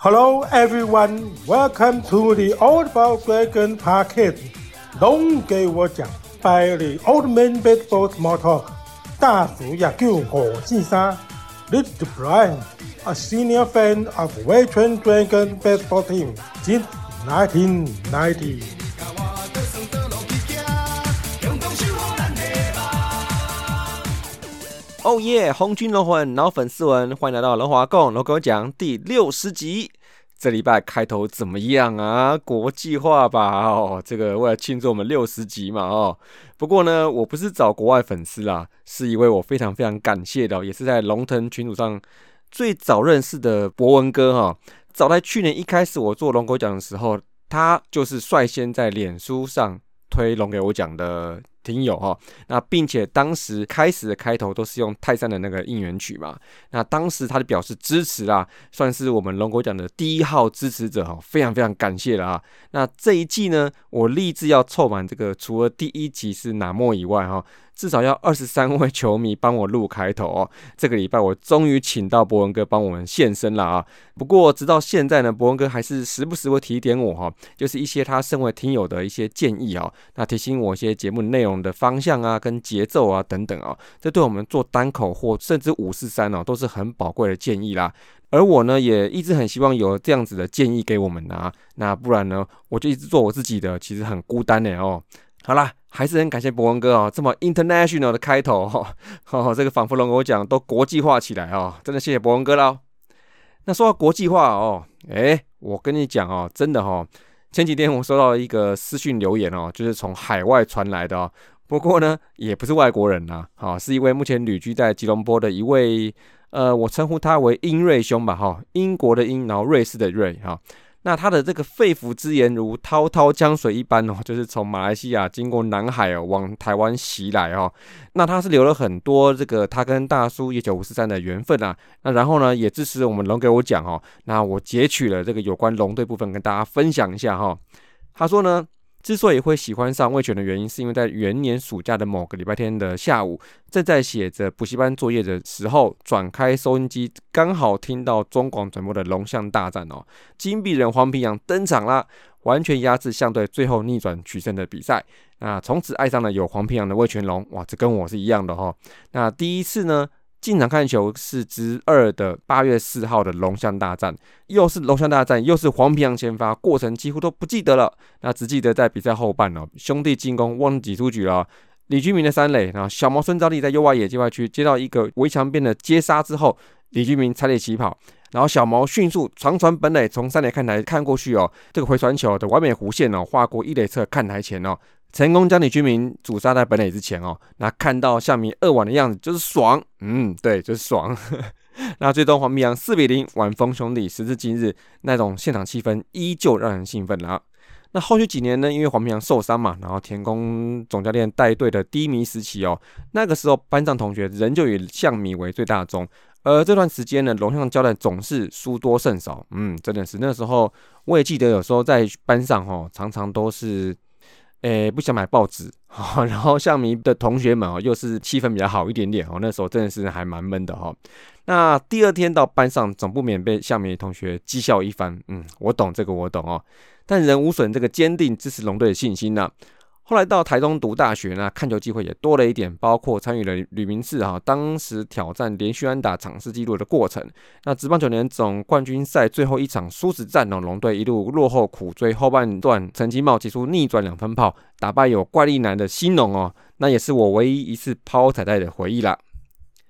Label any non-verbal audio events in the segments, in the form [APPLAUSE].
Hello everyone, welcome to the Old Ball Dragon Podcast。龙给我讲，by the Old Man Baseball Small Talk。大叔野球火箭山，Little Brian, a senior fan of Veteran Dragon Baseball Team since 1990。 哦耶！红军龙魂老粉丝们，欢迎来到龙华共龙哥讲第六十集。这礼拜开头怎么样啊？国际化吧？哦，这个为了庆祝我们六十集嘛，哦。不过呢，我不是找国外粉丝啦，是一位我非常非常感谢的，也是在龙腾群组上最早认识的博文哥哈。早在去年一开始我做龙狗讲的时候，他就是率先在脸书上推龙给我讲的。听友哈，那并且当时开始的开头都是用泰山的那个应援曲嘛，那当时他的表示支持啦，算是我们龙国奖的第一号支持者哈，非常非常感谢了啊。那这一季呢，我立志要凑满这个，除了第一集是哪莫以外哈。至少要二十三位球迷帮我录开头哦。这个礼拜我终于请到博文哥帮我们现身了啊！不过直到现在呢，博文哥还是时不时会提点我哈，就是一些他身为听友的一些建议啊，那提醒我一些节目内容的方向啊、跟节奏啊等等啊，这对我们做单口或甚至五四三哦，都是很宝贵的建议啦。而我呢，也一直很希望有这样子的建议给我们啊，那不然呢，我就一直做我自己的，其实很孤单的哦。好啦。还是很感谢博文哥哦，这么 international 的开头哈，[LAUGHS] 这个仿佛龙我讲都国际化起来哦，真的谢谢博文哥喽。那说到国际化哦，哎，我跟你讲哦，真的哈，前几天我收到一个私讯留言哦，就是从海外传来的哦，不过呢，也不是外国人呐，哈，是一位目前旅居在吉隆坡的一位，呃，我称呼他为英瑞兄吧，哈，英国的英，然后瑞士的瑞，哈。那他的这个肺腑之言如滔滔江水一般哦，[LAUGHS] 就是从马来西亚经过南海哦，往台湾袭来哦。那他是留了很多这个他跟大叔一九五四三的缘分啊。那然后呢，也支持我们龙给我讲哦。那我截取了这个有关龙队部分跟大家分享一下哈。他说呢。之所以会喜欢上魏权的原因，是因为在元年暑假的某个礼拜天的下午，正在写着补习班作业的时候，转开收音机，刚好听到中广转播的龙象大战哦，金币人黄平阳登场啦，完全压制相对，最后逆转取胜的比赛。那从此爱上了有黄平阳的魏全龙，哇，这跟我是一样的哈。那第一次呢？进场看球是之二的八月四号的龙象大战，又是龙象大战，又是黄皮洋先发，过程几乎都不记得了，那只记得在比赛后半哦，兄弟进攻忘记出局了，李居明的三垒，然后小毛孙兆利在右外野界外区接到一个围墙边的接杀之后，李居明踩垒起跑，然后小毛迅速长传本垒，从三垒看台看过去哦，这个回传球的完美弧线哦，划过一垒侧看台前哦。成功将你居民阻杀在本垒之前哦，那看到象迷二晚的样子就是爽，嗯，对，就是爽。[LAUGHS] 那最终黄明阳四比零晚风兄弟，时至今日那种现场气氛依旧让人兴奋了。那后续几年呢，因为黄明阳受伤嘛，然后田宫总教练带队的低迷时期哦，那个时候班上同学仍旧以象迷为最大宗，而这段时间呢，龙象交代总是输多胜少，嗯，真的是那时候我也记得有时候在班上哦，常常都是。诶，不想买报纸，然后象迷的同学们哦，又是气氛比较好一点点哦，那时候真的是还蛮闷的哈。那第二天到班上，总不免被象迷同学讥笑一番。嗯，我懂这个，我懂哦，但人无损这个坚定支持龙队的信心呢。后来到台中读大学呢，看球机会也多了一点，包括参与了吕明志哈当时挑战连续安打场次纪录的过程。那职棒九年总冠军赛最后一场殊死战呢，龙队一路落后苦追，后半段陈金茂击出逆转两分炮，打败有怪力男的新农哦，那也是我唯一一次抛彩带的回忆啦。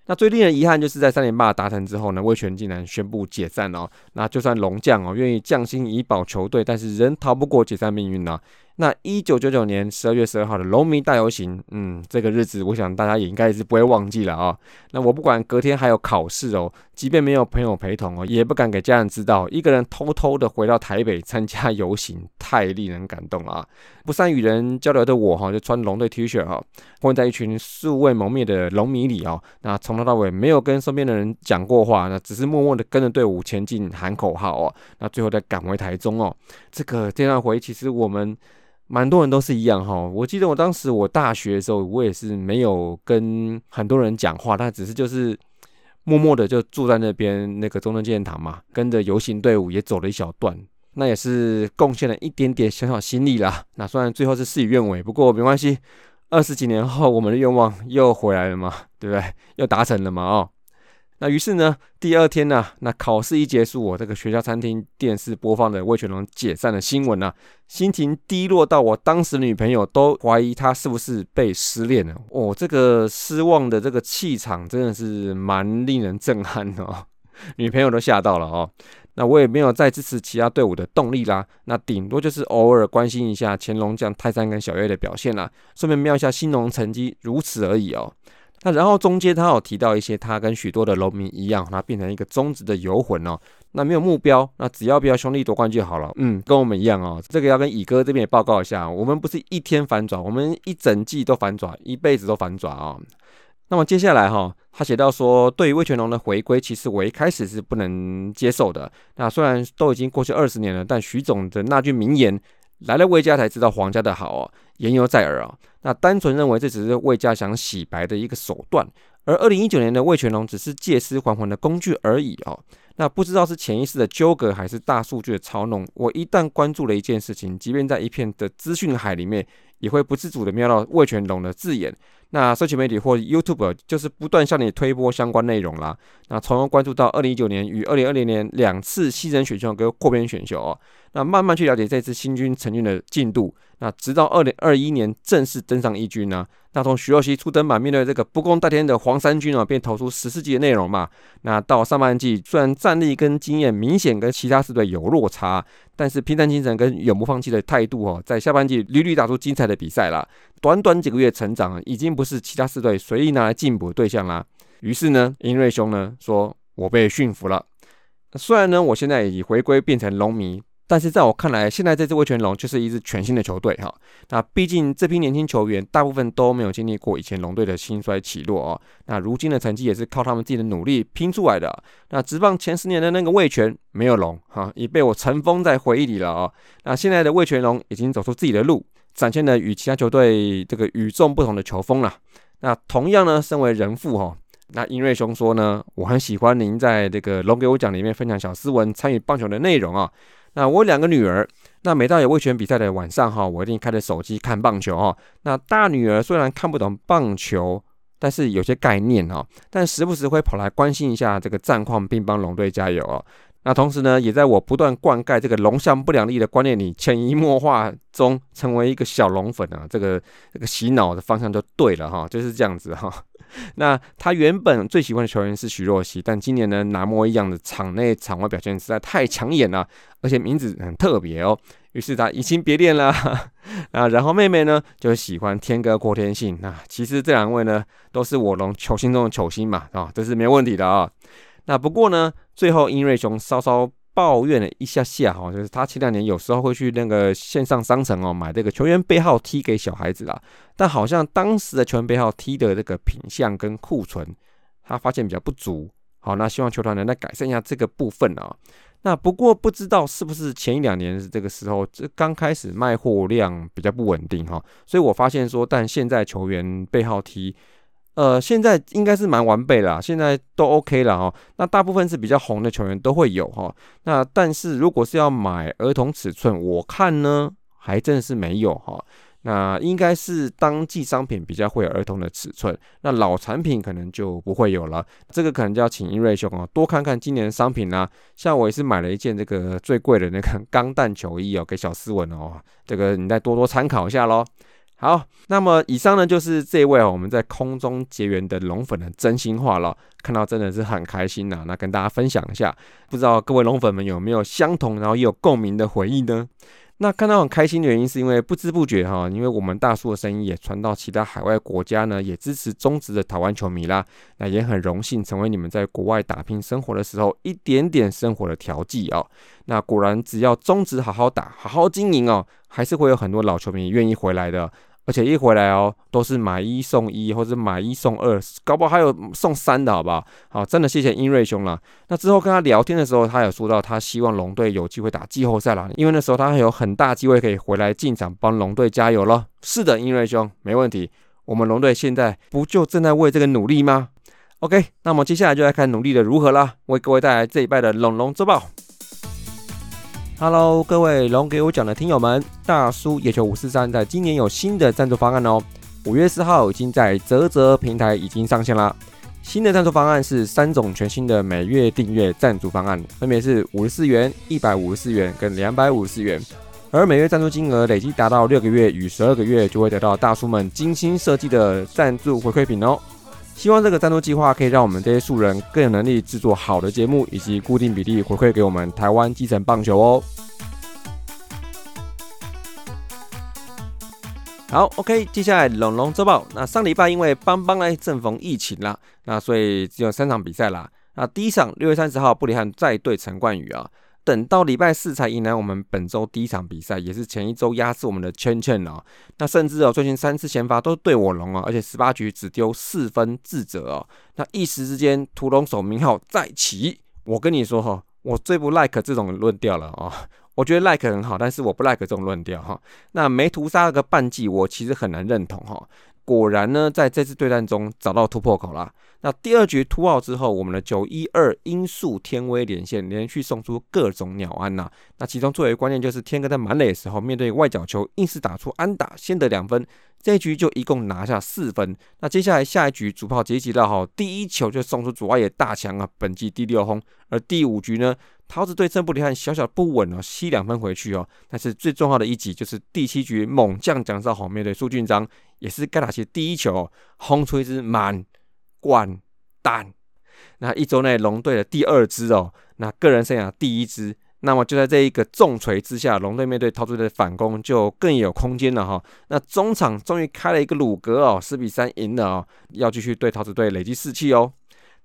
那最令人遗憾就是在三连霸达成之后呢，威权竟然宣布解散哦。那就算龙将哦愿意降薪以保球队，但是仍逃不过解散命运呢。那一九九九年十二月十二号的龙民大游行，嗯，这个日子我想大家也应该是不会忘记了啊。那我不管隔天还有考试哦，即便没有朋友陪同哦，也不敢给家人知道，一个人偷偷的回到台北参加游行，太令人感动了啊！不善与人交流的我哈，就穿龙队 T 恤哈，混在一群素未谋面的龙迷里哦。那从头到尾没有跟身边的人讲过话，那只是默默的跟着队伍前进喊口号哦。那最后再赶回台中哦。这个这段回忆，其实我们。蛮多人都是一样哈，我记得我当时我大学的时候，我也是没有跟很多人讲话，但只是就是默默的就住在那边那个中正纪念堂嘛，跟着游行队伍也走了一小段，那也是贡献了一点点小小心力啦。那虽然最后是事与愿违，不过没关系，二十几年后我们的愿望又回来了嘛，对不对？又达成了嘛，哦。那于是呢，第二天呢，那考试一结束，我这个学校餐厅电视播放的魏全龙解散的新闻呢，心情低落到我当时女朋友都怀疑他是不是被失恋了。哦，这个失望的这个气场真的是蛮令人震撼哦，[LAUGHS] 女朋友都吓到了哦。那我也没有再支持其他队伍的动力啦，那顶多就是偶尔关心一下乾隆将泰山跟小月的表现啦，顺便瞄一下新农成绩，如此而已哦。那然后中间他有提到一些，他跟许多的农民一样，他变成一个忠直的游魂哦。那没有目标，那只要不要兄弟夺冠就好了。嗯，跟我们一样哦。这个要跟乙哥这边也报告一下，我们不是一天反转，我们一整季都反转，一辈子都反转啊。那么接下来哈，他写到说，对于魏全龙的回归，其实我一开始是不能接受的。那虽然都已经过去二十年了，但徐总的那句名言。来了魏家才知道皇家的好哦，言犹在耳哦。那单纯认为这只是魏家想洗白的一个手段，而二零一九年的魏全龙只是借尸还魂的工具而已哦。那不知道是潜意识的纠葛还是大数据的操弄，我一旦关注了一件事情，即便在一片的资讯海里面，也会不自主的瞄到魏全龙的字眼。那社群媒体或 YouTube 就是不断向你推播相关内容啦。那从而关注到二零一九年与二零二零年两次新人选秀跟扩编选秀哦。那慢慢去了解这次新军成军的进度。那直到二零二一年正式登上一军呢？那从徐若曦初登板，面对这个不共戴天的黄衫军啊，便投出十四集的内容嘛。那到上半季，虽然战力跟经验明显跟其他四队有落差，但是拼战精神跟永不放弃的态度哦，在下半季屡屡打出精彩的比赛啦。短短几个月成长，已经不是其他四队随意拿来进补的对象啦。于是呢，英瑞兄呢说：“我被驯服了。虽然呢，我现在已回归变成龙迷。”但是在我看来，现在这支威权龙就是一支全新的球队哈。那毕竟这批年轻球员大部分都没有经历过以前龙队的兴衰起落哦。那如今的成绩也是靠他们自己的努力拼出来的。那直棒前十年的那个魏权没有龙哈，已被我尘封在回忆里了哦。那现在的魏权龙已经走出自己的路，展现了与其他球队这个与众不同的球风了。那同样呢，身为人父哈，那英瑞兄说呢，我很喜欢您在这个龙给我讲里面分享小斯文参与棒球的内容啊。那我两个女儿，那每到有卫权比赛的晚上哈，我一定开着手机看棒球哈。那大女儿虽然看不懂棒球，但是有些概念哈，但时不时会跑来关心一下这个战况，并帮龙队加油哦。那同时呢，也在我不断灌溉这个龙象不良力的观念里，潜移默化中成为一个小龙粉啊。这个这个洗脑的方向就对了哈，就是这样子哈。[LAUGHS] 那他原本最喜欢的球员是徐若曦，但今年呢，拿摩一样的场内场外表现实在太抢眼了，而且名字很特别哦。于是他移情别恋了啊。[LAUGHS] 然后妹妹呢，就喜欢天哥郭天信。那其实这两位呢，都是我龙球星中的球星嘛啊，这是没问题的啊。那不过呢，最后英瑞雄稍稍。抱怨了一下下哈，就是他前两年有时候会去那个线上商城哦买这个球员背号 T 给小孩子啦，但好像当时的球员背号 T 的这个品相跟库存，他发现比较不足。好，那希望球团能再改善一下这个部分啊。那不过不知道是不是前一两年这个时候，这刚开始卖货量比较不稳定哈，所以我发现说，但现在球员背号 T。呃，现在应该是蛮完备了，现在都 OK 了哈。那大部分是比较红的球员都会有哈。那但是如果是要买儿童尺寸，我看呢还真是没有哈。那应该是当季商品比较会有儿童的尺寸，那老产品可能就不会有了。这个可能就要请英瑞兄哦多看看今年的商品啦。像我也是买了一件这个最贵的那个钢弹球衣哦，给小斯文哦，这个你再多多参考一下喽。好，那么以上呢就是这位我们在空中结缘的龙粉的真心话了，看到真的是很开心呐。那跟大家分享一下，不知道各位龙粉们有没有相同然后也有共鸣的回忆呢？那看到很开心的原因是因为不知不觉哈，因为我们大叔的声音也传到其他海外国家呢，也支持中职的台湾球迷啦。那也很荣幸成为你们在国外打拼生活的时候一点点生活的调剂哦。那果然只要中职好好打，好好经营哦，还是会有很多老球迷愿意回来的。而且一回来哦，都是买一送一，或者买一送二，搞不好还有送三的，好不好？好，真的谢谢英瑞兄了。那之后跟他聊天的时候，他有说到他希望龙队有机会打季后赛了，因为那时候他还有很大机会可以回来进场帮龙队加油了。是的，英瑞兄，没问题。我们龙队现在不就正在为这个努力吗？OK，那么接下来就来看努力的如何啦，为各位带来这一拜的龙龙周报。Hello，各位龙给我讲的听友们，大叔野球五四三在今年有新的赞助方案哦。五月四号已经在泽泽平台已经上线啦。新的赞助方案是三种全新的每月订阅赞助方案，分别是五十四元、一百五十四元跟两百五十四元。而每月赞助金额累计达到六个月与十二个月，就会得到大叔们精心设计的赞助回馈品哦。希望这个赞助计划可以让我们这些素人更有能力制作好的节目，以及固定比例回馈给我们台湾基层棒球哦。好，OK，接下来龙龙周报。那上礼拜因为邦邦呢正逢疫情啦，那所以只有三场比赛啦。那第一场六月三十号布里汉再对陈冠宇啊。等到礼拜四才迎来我们本周第一场比赛，也是前一周压制我们的圈圈哦。那甚至哦，最近三次先发都对我龙啊，而且十八局只丢四分自责哦。那一时之间屠龙手名号再起，我跟你说哈，我最不 like 这种论调了啊。[LAUGHS] 我觉得 like 很好，但是我不 like 这种论调哈。那没屠杀个半季，我其实很难认同哈。果然呢，在这次对战中找到突破口啦。那第二局突奥之后，我们的九一二音速天威连线连续送出各种鸟安呐。那其中最为关键就是天哥在满垒的时候，面对外角球硬是打出安打，先得两分。这一局就一共拿下四分。那接下来下一局主炮杰吉到好，第一球就送出左外野大墙啊，本季第六轰。而第五局呢，桃子对郑布里汉小小不稳哦，吸两分回去哦。但是最重要的一集就是第七局猛将蒋少豪面对苏俊章，也是该打起第一球，轰出一支满贯弹。那一周内龙队的第二支哦，那个人生涯第一支。那么就在这一个重锤之下，龙队面对桃子队的反攻就更有空间了哈。那中场终于开了一个鲁格哦，四比三赢了哦，要继续对桃子队累积士气哦。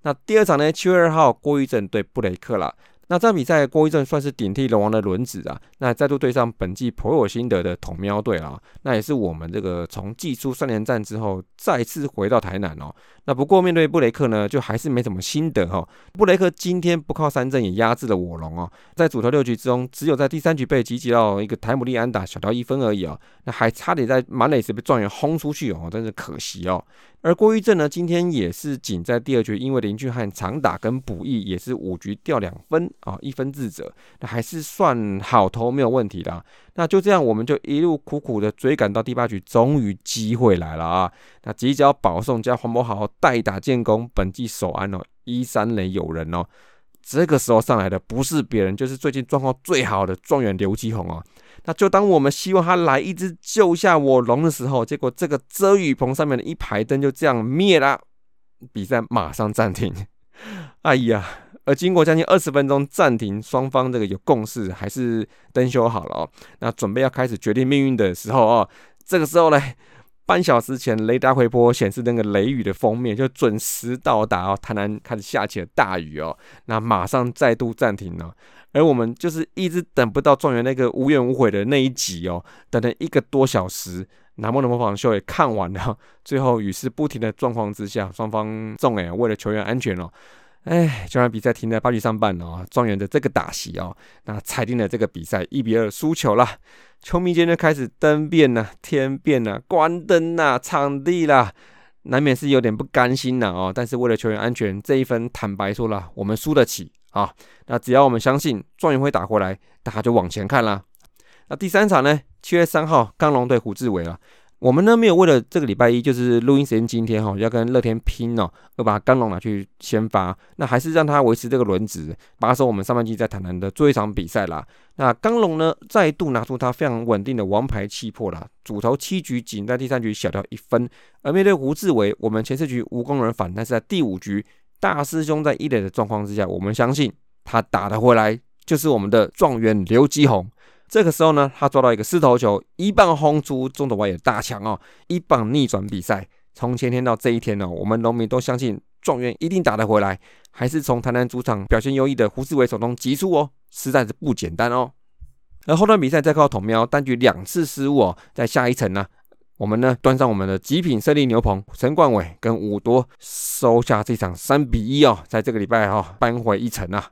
那第二场呢，七月二号郭玉正对布雷克啦。那这场比赛，郭一正算是顶替龙王的轮子啊，那再度对上本季颇有心得的统喵队啊，那也是我们这个从季初三连战之后再次回到台南哦。那不过面对布雷克呢，就还是没什么心得哈。布雷克今天不靠三振也压制了我龙哦，在主投六局之中，只有在第三局被集结到一个台姆利安打小掉一分而已啊，那还差点在满垒时被状元轰出去哦，真是可惜哦。而郭玉正呢，今天也是仅在第二局，因为林俊汉长打跟补益，也是五局掉两分啊，一分自责，那还是算好投，没有问题的。那就这样，我们就一路苦苦的追赶到第八局，终于机会来了啊！那即将保送加黄博豪代打建功，本季首安哦，一三垒有人哦。这个时候上来的不是别人，就是最近状况最好的状元刘基宏哦。那就当我们希望他来一只救下我龙的时候，结果这个遮雨棚上面的一排灯就这样灭了，比赛马上暂停。[LAUGHS] 哎呀，而经过将近二十分钟暂停，双方这个有共识，还是灯修好了哦。那准备要开始决定命运的时候哦，这个时候呢。半小时前，雷达回波显示那个雷雨的封面就准时到达哦，台南开始下起了大雨哦，那马上再度暂停了。而我们就是一直等不到状元那个无怨无悔的那一集哦，等了一个多小时，南梦的模仿秀也看完了，最后雨势不停的状况之下，双方众哎为了球员安全哦。哎，就让比赛停在八局上半哦，状元的这个打席哦，那裁定了这个比赛一比二输球了。球迷间就开始灯变了，天变了，关灯啦，场地啦，难免是有点不甘心了哦。但是为了球员安全，这一分坦白说了，我们输得起啊。那只要我们相信状元会打回来，大家就往前看啦。那第三场呢？七月三号，钢龙对胡志伟了。我们呢没有为了这个礼拜一就是录音时间今天哈要跟乐天拼哦，要把刚龙拿去先发，那还是让他维持这个轮值，把守我们上半季在台南的最后一场比赛啦。那刚龙呢再度拿出他非常稳定的王牌气魄啦，主投七局仅在第三局小掉一分，而面对胡志伟，我们前四局无功而返，但是在第五局大师兄在一垒的状况之下，我们相信他打得回来就是我们的状元刘基宏。这个时候呢，他抓到一个四头球，一棒轰出中投外野大墙哦，一棒逆转比赛。从前天到这一天呢，我们农民都相信状元一定打得回来，还是从台南主场表现优异的胡志伟手中击出哦，实在是不简单哦。而后段比赛再靠统喵单局两次失误哦，在下一层呢，我们呢端上我们的极品胜利牛棚，陈冠伟跟五多收下这场三比一哦，在这个礼拜哈扳回一城啊。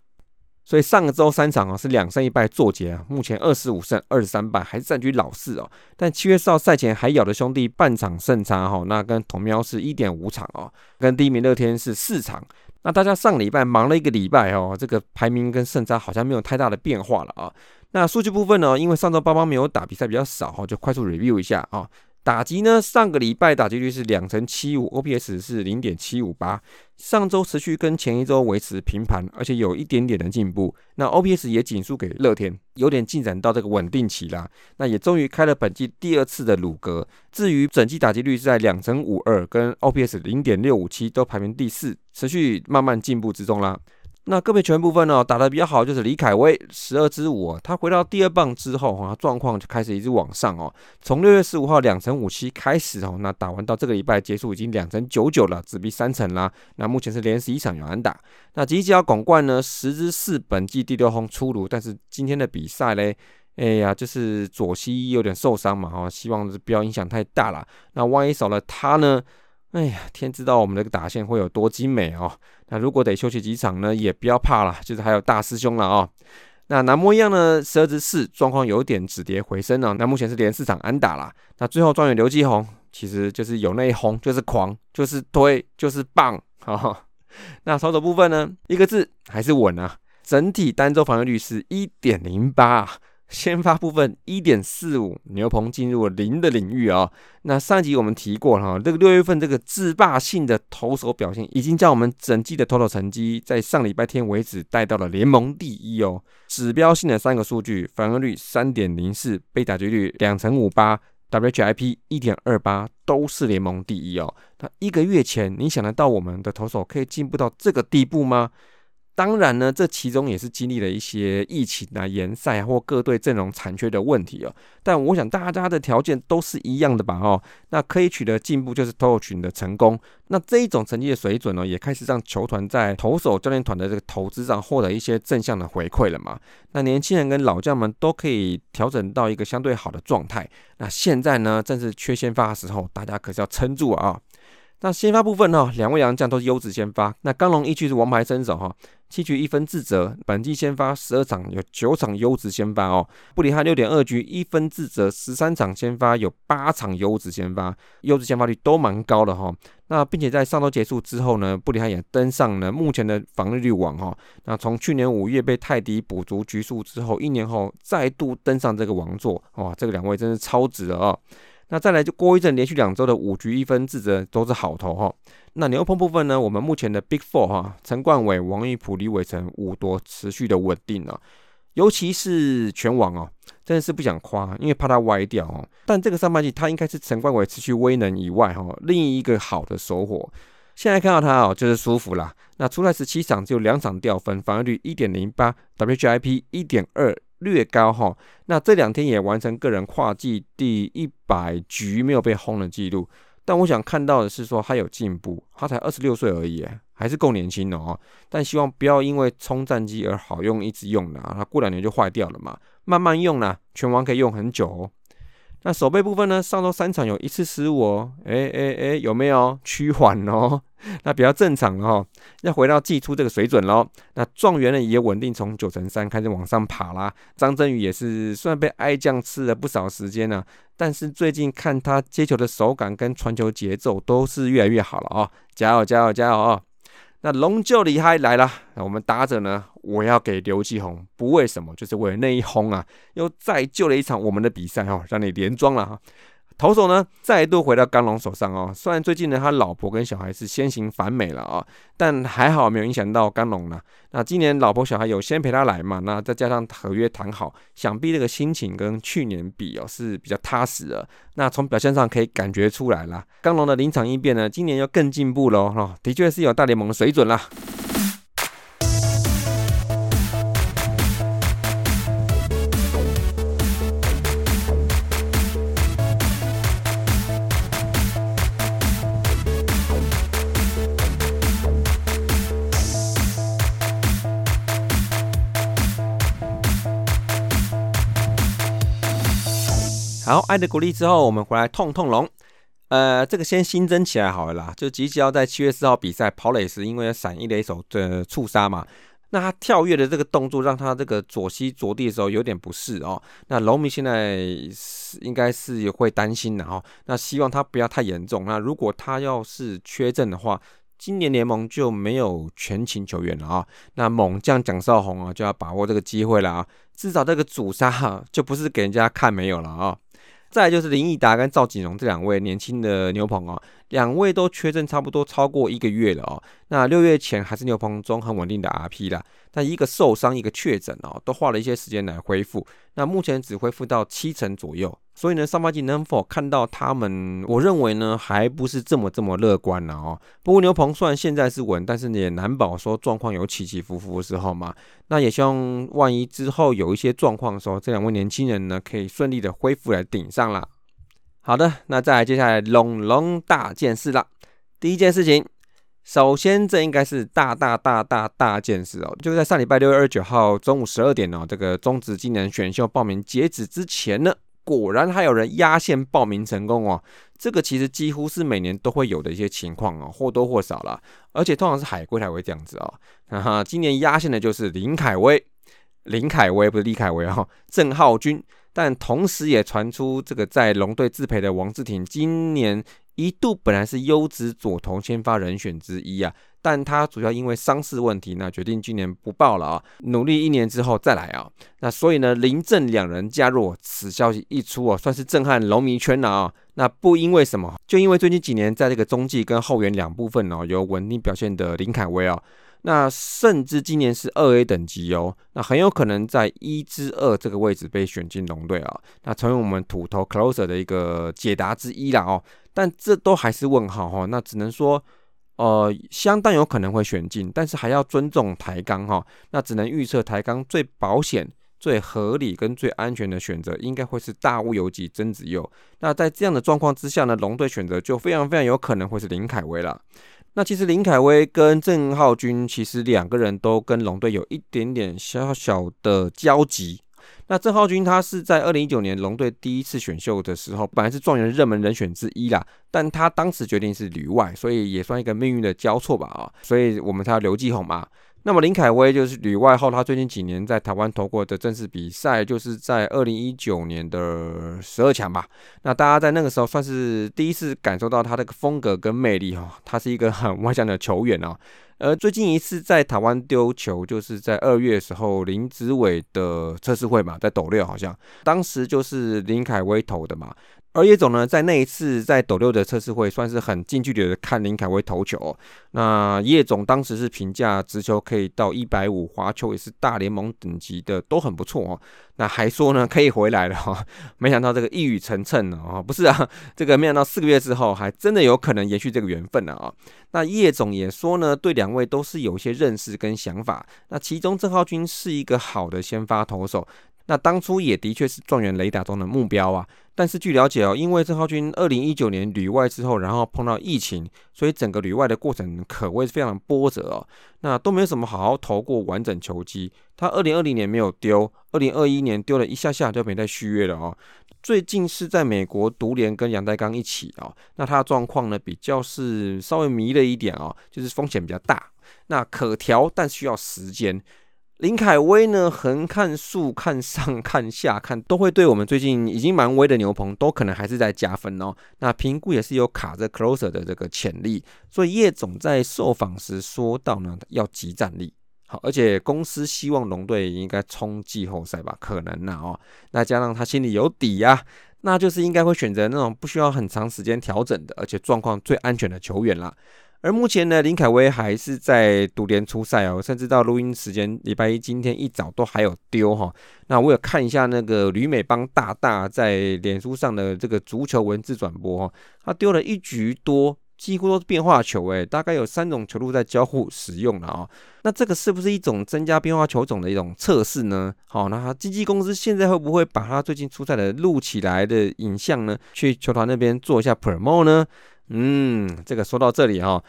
所以上个周三场啊是两胜一败作结啊，目前二十五胜二十三败，还是占据老四哦。但七月四号赛前还咬的兄弟半场胜差哈，那跟同喵是一点五场哦，跟第一名乐天是四场。那大家上礼拜忙了一个礼拜哦，这个排名跟胜差好像没有太大的变化了啊。那数据部分呢，因为上周邦邦没有打比赛比较少哈，就快速 review 一下啊。打击呢？上个礼拜打击率是两成七五，OPS 是零点七五八。上周持续跟前一周维持平盘，而且有一点点的进步。那 OPS 也仅输给乐天，有点进展到这个稳定期啦。那也终于开了本季第二次的鲁格。至于整季打击率是在两成五二，跟 OPS 零点六五七都排名第四，持续慢慢进步之中啦。那个别球员部分呢，打得比较好就是李凯威十二支五，他回到第二棒之后啊，状况就开始一直往上哦。从六月十五号两成五七开始哦，那打完到这个礼拜结束已经两成九九了，只比三成啦。那目前是连十一场有安打。那吉吉奥广冠呢，十支四本季第六轰出炉，但是今天的比赛嘞，哎呀，就是左膝有点受伤嘛哈，希望是不要影响太大了。那万一少了他呢？哎呀，天知道我们这个打线会有多精美哦。那如果得休息几场呢，也不要怕了，就是还有大师兄了哦。那南模一样呢，十二支四状况有点止跌回升了。那目前是连四场安打啦。那最后状元刘继宏，其实就是有那一轰，就是狂，就是推，就是棒哈。那投手部分呢，一个字还是稳啊。整体单周防御率是一点零八。先发部分一点四五，牛棚进入了零的领域啊。那上集我们提过哈，这个六月份这个自霸性的投手表现，已经将我们整季的投手成绩在上礼拜天为止带到了联盟第一哦。指标性的三个数据，防御率三点零四，被打击率两成五八，WHIP 一点二八，都是联盟第一哦。那一个月前，你想得到我们的投手可以进步到这个地步吗？当然呢，这其中也是经历了一些疫情啊、延赛或各队阵容残缺的问题哦。但我想大家的条件都是一样的吧？哦，那可以取得进步就是投手群的成功。那这一种成绩的水准呢，也开始让球团在投手教练团的这个投资上获得一些正向的回馈了嘛？那年轻人跟老将们都可以调整到一个相对好的状态。那现在呢，正是缺先发的时候，大家可是要撑住啊！那先发部分呢，两位洋将都是优质先发。那刚龙一区是王牌身手哈。七局一分自责，本季先发十二场有九场优质先发哦。布里汉六点二局一分自责，十三场先发有八场优质先发，优质先发率都蛮高的哈。那并且在上周结束之后呢，布里汉也登上了目前的防御率王哈。那从去年五月被泰迪补足局数之后，一年后再度登上这个王座哇，这个两位真是超值了啊！那再来就郭一阵连续两周的五局一分自责都是好投哈。那牛棚部分呢？我们目前的 Big Four 哈，陈冠伟、王玉普、李伟成五多持续的稳定啊，尤其是全网哦，真的是不想夸，因为怕他歪掉哦。但这个上半季他应该是陈冠伟持续威能以外哈，另一个好的收获。现在看到他哦，就是舒服啦。那出来十七场只有两场掉分，防御率一点零八，WGIP 一点二，略高哈。那这两天也完成个人跨季第一百局没有被轰的记录。但我想看到的是说他有进步，他才二十六岁而已，还是够年轻的哦。但希望不要因为冲战机而好用一直用的，他过两年就坏掉了嘛。慢慢用啦，全网可以用很久哦。那手背部分呢？上周三场有一次失误哦，哎哎哎，有没有趋缓哦？[LAUGHS] 那比较正常哦，要回到季初这个水准喽。那状元呢也稳定从九成三开始往上爬啦。张振宇也是虽然被爱将吃了不少时间呢，但是最近看他接球的手感跟传球节奏都是越来越好了哦，加油加油加油哦！那龙就厉害来了，我们打者呢？我要给刘继宏，不为什么，就是为了那一轰啊，又再救了一场我们的比赛哦，让你连庄了哈。投手呢，再度回到刚龙手上哦。虽然最近呢，他老婆跟小孩是先行返美了啊，但还好没有影响到刚龙呢。那今年老婆小孩有先陪他来嘛？那再加上合约谈好，想必这个心情跟去年比哦是比较踏实的。那从表现上可以感觉出来了，刚龙的临场应变呢，今年又更进步喽哈，的确是有大联盟的水准啦。好，爱的鼓励之后，我们回来痛痛龙。呃，这个先新增起来好了啦。就吉吉要在七月四号比赛跑垒时，因为闪一垒手的触杀嘛，那他跳跃的这个动作，让他这个左膝着地的时候有点不适哦。那龙迷现在是应该是会担心的哦。那希望他不要太严重。那如果他要是缺阵的话，今年联盟就没有全勤球员了啊。那猛将蒋少红啊，就要把握这个机会了啊。至少这个主杀哈，就不是给人家看没有了啊。再就是林毅达跟赵锦荣这两位年轻的牛棚哦，两位都缺阵差不多超过一个月了哦。那六月前还是牛棚中很稳定的 RP 啦，但一个受伤一个确诊哦，都花了一些时间来恢复。那目前只恢复到七成左右。所以呢，上半季能否看到他们？我认为呢，还不是这么这么乐观了哦。不过牛棚虽然现在是稳，但是也难保说状况有起起伏伏的时候嘛。那也希望万一之后有一些状况的时候，这两位年轻人呢可以顺利的恢复来顶上了。好的，那再来接下来龙龙大件事了。第一件事情，首先这应该是大大大大大件事哦，就在上礼拜六月二十九号中午十二点哦，这个中职今年选秀报名截止之前呢。果然还有人压线报名成功哦，这个其实几乎是每年都会有的一些情况哦，或多或少啦，而且通常是海归才会这样子哦。哈哈，今年压线的就是林凯威，林凯威不是李凯威哈，郑浩君，但同时也传出这个在龙队自培的王志廷，今年一度本来是优质左投先发人选之一啊。但他主要因为伤势问题，那决定今年不报了啊，努力一年之后再来啊。那所以呢，林郑两人加入，此消息一出啊，算是震撼龙迷圈了啊。那不因为什么，就因为最近几年在这个中继跟后援两部分哦，有稳定表现的林凯威啊，那甚至今年是二 A 等级哦，那很有可能在一之二这个位置被选进龙队啊，那成为我们土头 closer 的一个解答之一了哦。但这都还是问号哈，那只能说。呃，相当有可能会选进，但是还要尊重台钢哈，那只能预测台钢最保险、最合理跟最安全的选择，应该会是大物游及曾子佑。那在这样的状况之下呢，龙队选择就非常非常有可能会是林凯威了。那其实林凯威跟郑浩君其实两个人都跟龙队有一点点小小的交集。那郑浩君他是在二零一九年龙队第一次选秀的时候，本来是状元热门人选之一啦，但他当时决定是旅外，所以也算一个命运的交错吧啊，所以我们才要刘继宏嘛。那么林凯威就是旅外后，他最近几年在台湾投过的正式比赛，就是在二零一九年的十二强吧。那大家在那个时候算是第一次感受到他这个风格跟魅力哈，他是一个很外向的球员哦。而最近一次在台湾丢球，就是在二月时候林子伟的测试会嘛，在斗六好像，当时就是林凯威投的嘛。而叶总呢，在那一次在斗六的测试会，算是很近距离的看林凯威投球。那叶总当时是评价直球可以到一百五，滑球也是大联盟等级的，都很不错哦。那还说呢，可以回来了哈。没想到这个一语成谶呢啊，不是啊，这个没想到四个月之后，还真的有可能延续这个缘分了啊。那叶总也说呢，对两位都是有一些认识跟想法。那其中郑浩君是一个好的先发投手。那当初也的确是状元雷达中的目标啊，但是据了解哦，因为郑浩君二零一九年旅外之后，然后碰到疫情，所以整个旅外的过程可谓是非常波折哦。那都没有什么好好投过完整球季。他二零二零年没有丢，二零二一年丢了一下下就没再续约了哦。最近是在美国独联跟杨代刚一起哦，那他的状况呢比较是稍微迷了一点哦，就是风险比较大。那可调，但需要时间。林凯威呢，横看竖看上看下看，都会对我们最近已经蛮威的牛棚，都可能还是在加分哦。那评估也是有卡着 closer 的这个潜力，所以叶总在受访时说到呢，要集战力好，而且公司希望龙队应该冲季后赛吧，可能呢哦。那加上他心里有底呀，那就是应该会选择那种不需要很长时间调整的，而且状况最安全的球员啦。而目前呢，林凯威还是在独联出赛哦，甚至到录音时间礼拜一今天一早都还有丢哈。那我有看一下那个吕美邦大大在脸书上的这个足球文字转播哈，他丢了一局多，几乎都是变化球诶，大概有三种球路在交互使用了啊。那这个是不是一种增加变化球种的一种测试呢？好，那经纪公司现在会不会把他最近出赛的录起来的影像呢，去球团那边做一下 promo 呢？嗯，这个说到这里哈，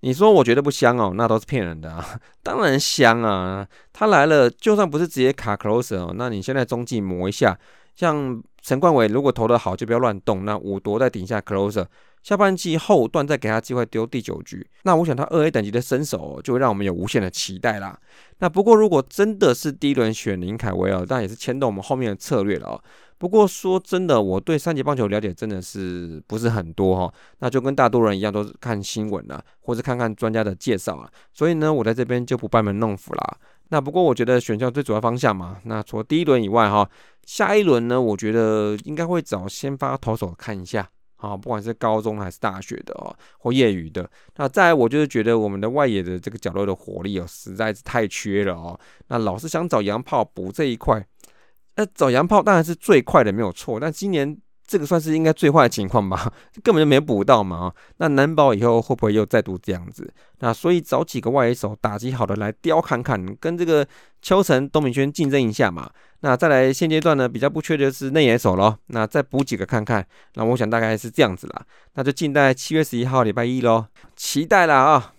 你说我觉得不香哦，那都是骗人的啊，[LAUGHS] 当然香啊。他来了，就算不是直接卡 closer 哦，那你现在中继磨一下，像陈冠伟如果投的好，就不要乱动。那五夺在顶下 closer，下半季后段再给他机会丢第九局，那我想他二 A 等级的身手就会让我们有无限的期待啦。那不过如果真的是第一轮选林凯威哦，那也是牵动我们后面的策略了哦。不过说真的，我对三级棒球了解真的是不是很多哈，那就跟大多人一样，都是看新闻啊，或是看看专家的介绍啊。所以呢，我在这边就不班门弄斧啦。那不过我觉得选秀最主要方向嘛，那除了第一轮以外哈，下一轮呢，我觉得应该会找先发投手看一下啊，不管是高中还是大学的哦，或业余的。那再我就是觉得我们的外野的这个角落的火力哦，实在是太缺了哦。那老是想找洋炮补这一块。那找洋炮当然是最快的，没有错。但今年这个算是应该最坏的情况吧，根本就没补到嘛。那难保以后会不会又再度这样子？那所以找几个外野手打击好的来雕看看，跟这个秋成、东明轩竞争一下嘛。那再来现阶段呢，比较不缺的是内野手咯。那再补几个看看。那我想大概是这样子啦。那就静待七月十一号礼拜一喽，期待啦啊！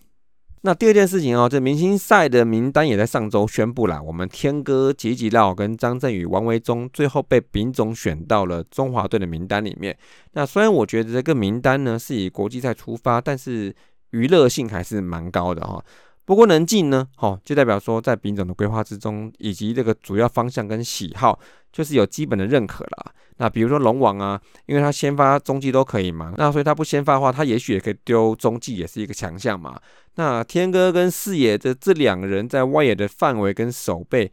那第二件事情哦，这明星赛的名单也在上周宣布了。我们天哥吉吉绕跟张振宇、王维忠最后被丙总选到了中华队的名单里面。那虽然我觉得这个名单呢是以国际赛出发，但是娱乐性还是蛮高的哈。不过能进呢，好就代表说在丙总的规划之中，以及这个主要方向跟喜好，就是有基本的认可了。那比如说龙王啊，因为他先发中继都可以嘛，那所以他不先发的话，他也许也可以丢中继，也是一个强项嘛。那天哥跟四野的这两个人在外野的范围跟手背，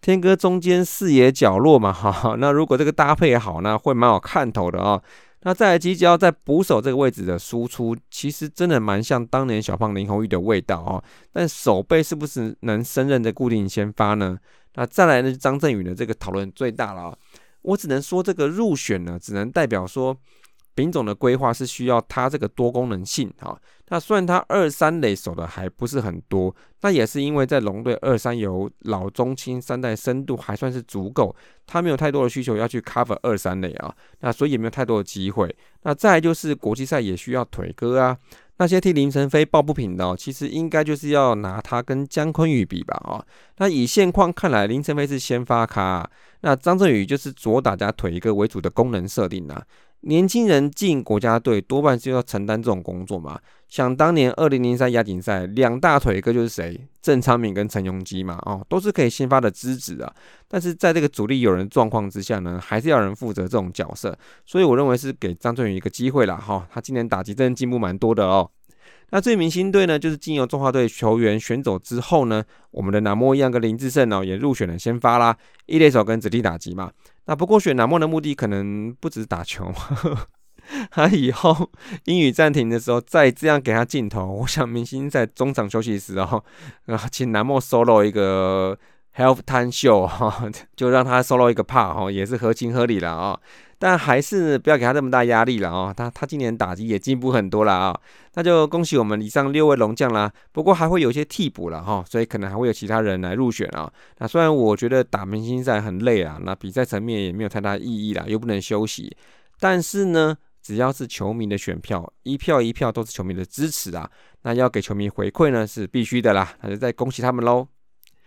天哥中间，四野角落嘛，哈。那如果这个搭配好，那会蛮有看头的啊。那再来吉吉在捕手这个位置的输出，其实真的蛮像当年小胖林红玉的味道啊。但手背是不是能胜任的固定先发呢？那再来呢，张振宇的这个讨论最大了。我只能说，这个入选呢，只能代表说，丙总的规划是需要他这个多功能性哈。那虽然他二三垒守的还不是很多，那也是因为在龙队二三有老中青三代深度还算是足够，他没有太多的需求要去 cover 二三垒啊，那所以也没有太多的机会。那再就是国际赛也需要腿哥啊。那些替林晨飞抱不平的，其实应该就是要拿他跟姜昆宇比吧，啊，那以现况看来，林晨飞是先发咖，那张振宇就是左打加腿一个为主的功能设定啊。年轻人进国家队多半是要承担这种工作嘛。想当年二零零三亚锦赛，两大腿哥就是谁？郑昌敏跟陈永基嘛，哦，都是可以先发的资质啊。但是在这个主力有人状况之下呢，还是要人负责这种角色。所以我认为是给张振宇一个机会啦，哈，他今年打击真的进步蛮多的哦。那最明星队呢，就是经由中华队球员选走之后呢，我们的南莫一样跟林志胜哦，也入选了先发啦，一垒手跟子弟打击嘛。那不过选南莫的目的可能不止打球，[LAUGHS] 他以后 [LAUGHS] 英语暂停的时候再这样给他镜头，我想明星在中场休息时哦，啊，请南莫 solo 一个 health time show 哈，[LAUGHS] 就让他 solo 一个 part 哈，也是合情合理了啊。但还是不要给他这么大压力了啊！他他今年打击也进步很多了啊！那就恭喜我们以上六位龙将啦。不过还会有一些替补了哈，所以可能还会有其他人来入选啊。那虽然我觉得打明星赛很累啊，那比赛层面也没有太大意义啦，又不能休息。但是呢，只要是球迷的选票，一票一票都是球迷的支持啊。那要给球迷回馈呢，是必须的啦。那就再恭喜他们喽。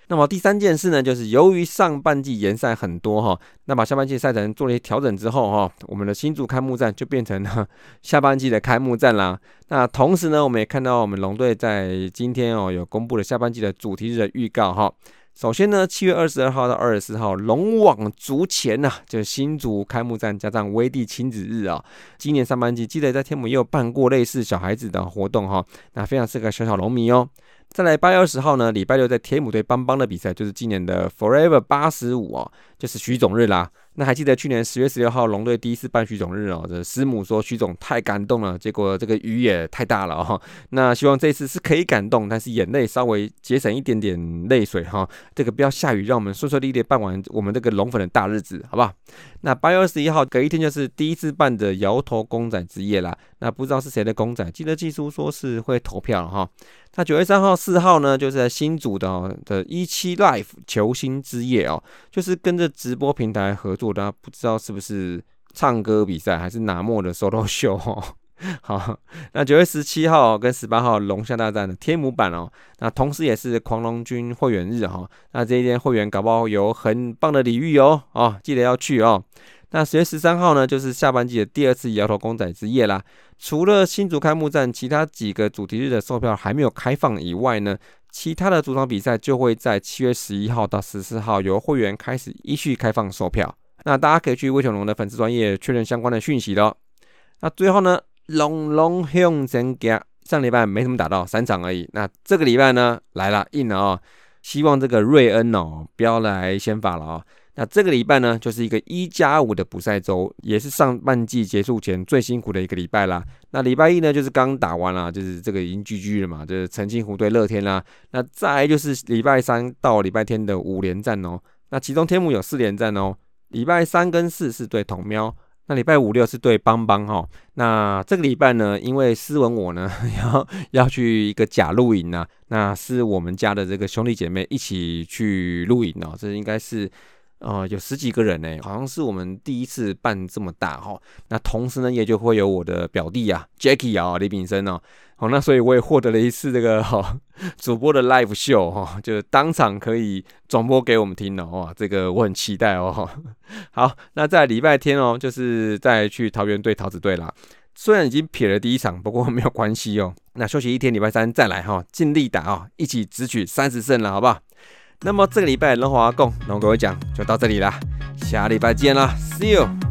那么第三件事呢，就是由于上半季延赛很多哈，那把下半季赛程做了一些调整之后哈，我们的新竹开幕战就变成了 [LAUGHS] 下半季的开幕战啦。那同时呢，我们也看到我们龙队在今天哦有公布了下半季的主题日的预告哈。首先呢，七月二十二号到二十四号，龙网足前呐，就是新竹开幕战加上威地亲子日啊。今年上半季记得在天母也有办过类似小孩子的活动哈，那非常适合小小龙迷哦。再来八月二十号呢，礼拜六在天母队邦邦的比赛，就是今年的 Forever 八十五哦，就是徐总日啦。那还记得去年十月十六号龙队第一次办徐总日哦，这师母说徐总太感动了，结果这个雨也太大了哈。那希望这次是可以感动，但是眼泪稍微节省一点点泪水哈。这个不要下雨，让我们顺顺利利办完我们这个龙粉的大日子，好不好？那八月二十一号隔一天就是第一次办的摇头公仔之夜啦。那不知道是谁的公仔，记得记书说是会投票哈。那九月三号、四号呢，就是在新组的的一期 Life 球星之夜哦，就是跟着直播平台合作。大家不知道是不是唱歌比赛，还是拿莫的 solo 秀哦。[LAUGHS] 好，那九月十七号跟十八号龙虾大战的天母版哦，那同时也是狂龙军会员日哈。那这一天会员搞不好有很棒的礼遇哦，哦，记得要去哦。那十月十三号呢，就是下半季的第二次摇头公仔之夜啦。除了新竹开幕战，其他几个主题日的售票还没有开放以外呢，其他的主场比赛就会在七月十一号到十四号由会员开始依序开放售票。那大家可以去魏小龙的粉丝专业确认相关的讯息喽。那最后呢，龙龙向前行，上礼拜没怎么打到三场而已。那这个礼拜呢来了，硬了哦。希望这个瑞恩哦不要来先发了哦。那这个礼拜呢，就是一个一加五的补赛周，也是上半季结束前最辛苦的一个礼拜啦。那礼拜一呢，就是刚打完了，就是这个已经 GG 了嘛，就是澄清湖对乐天啦。那再就是礼拜三到礼拜天的五连战哦。那其中天母有四连战哦，礼拜三跟四是对统喵，那礼拜五六是对邦邦哈。那这个礼拜呢，因为思文我呢 [LAUGHS] 要要去一个假露营啊，那是我们家的这个兄弟姐妹一起去露营哦，这应该是。哦，有十几个人呢，好像是我们第一次办这么大哈。那同时呢，也就会有我的表弟啊，Jacky 啊，李炳生哦。好，那所以我也获得了一次这个哈主播的 live show 哈，就是当场可以转播给我们听的哇，这个我很期待哦。[LAUGHS] 好，那在礼拜天哦，就是再去桃园队桃子队啦。虽然已经撇了第一场，不过没有关系哦。那休息一天，礼拜三再来哈，尽力打哦，一起直取三十胜了，好不好？那么这个礼拜龙华共龙哥讲就到这里啦，下礼拜见啦，See you。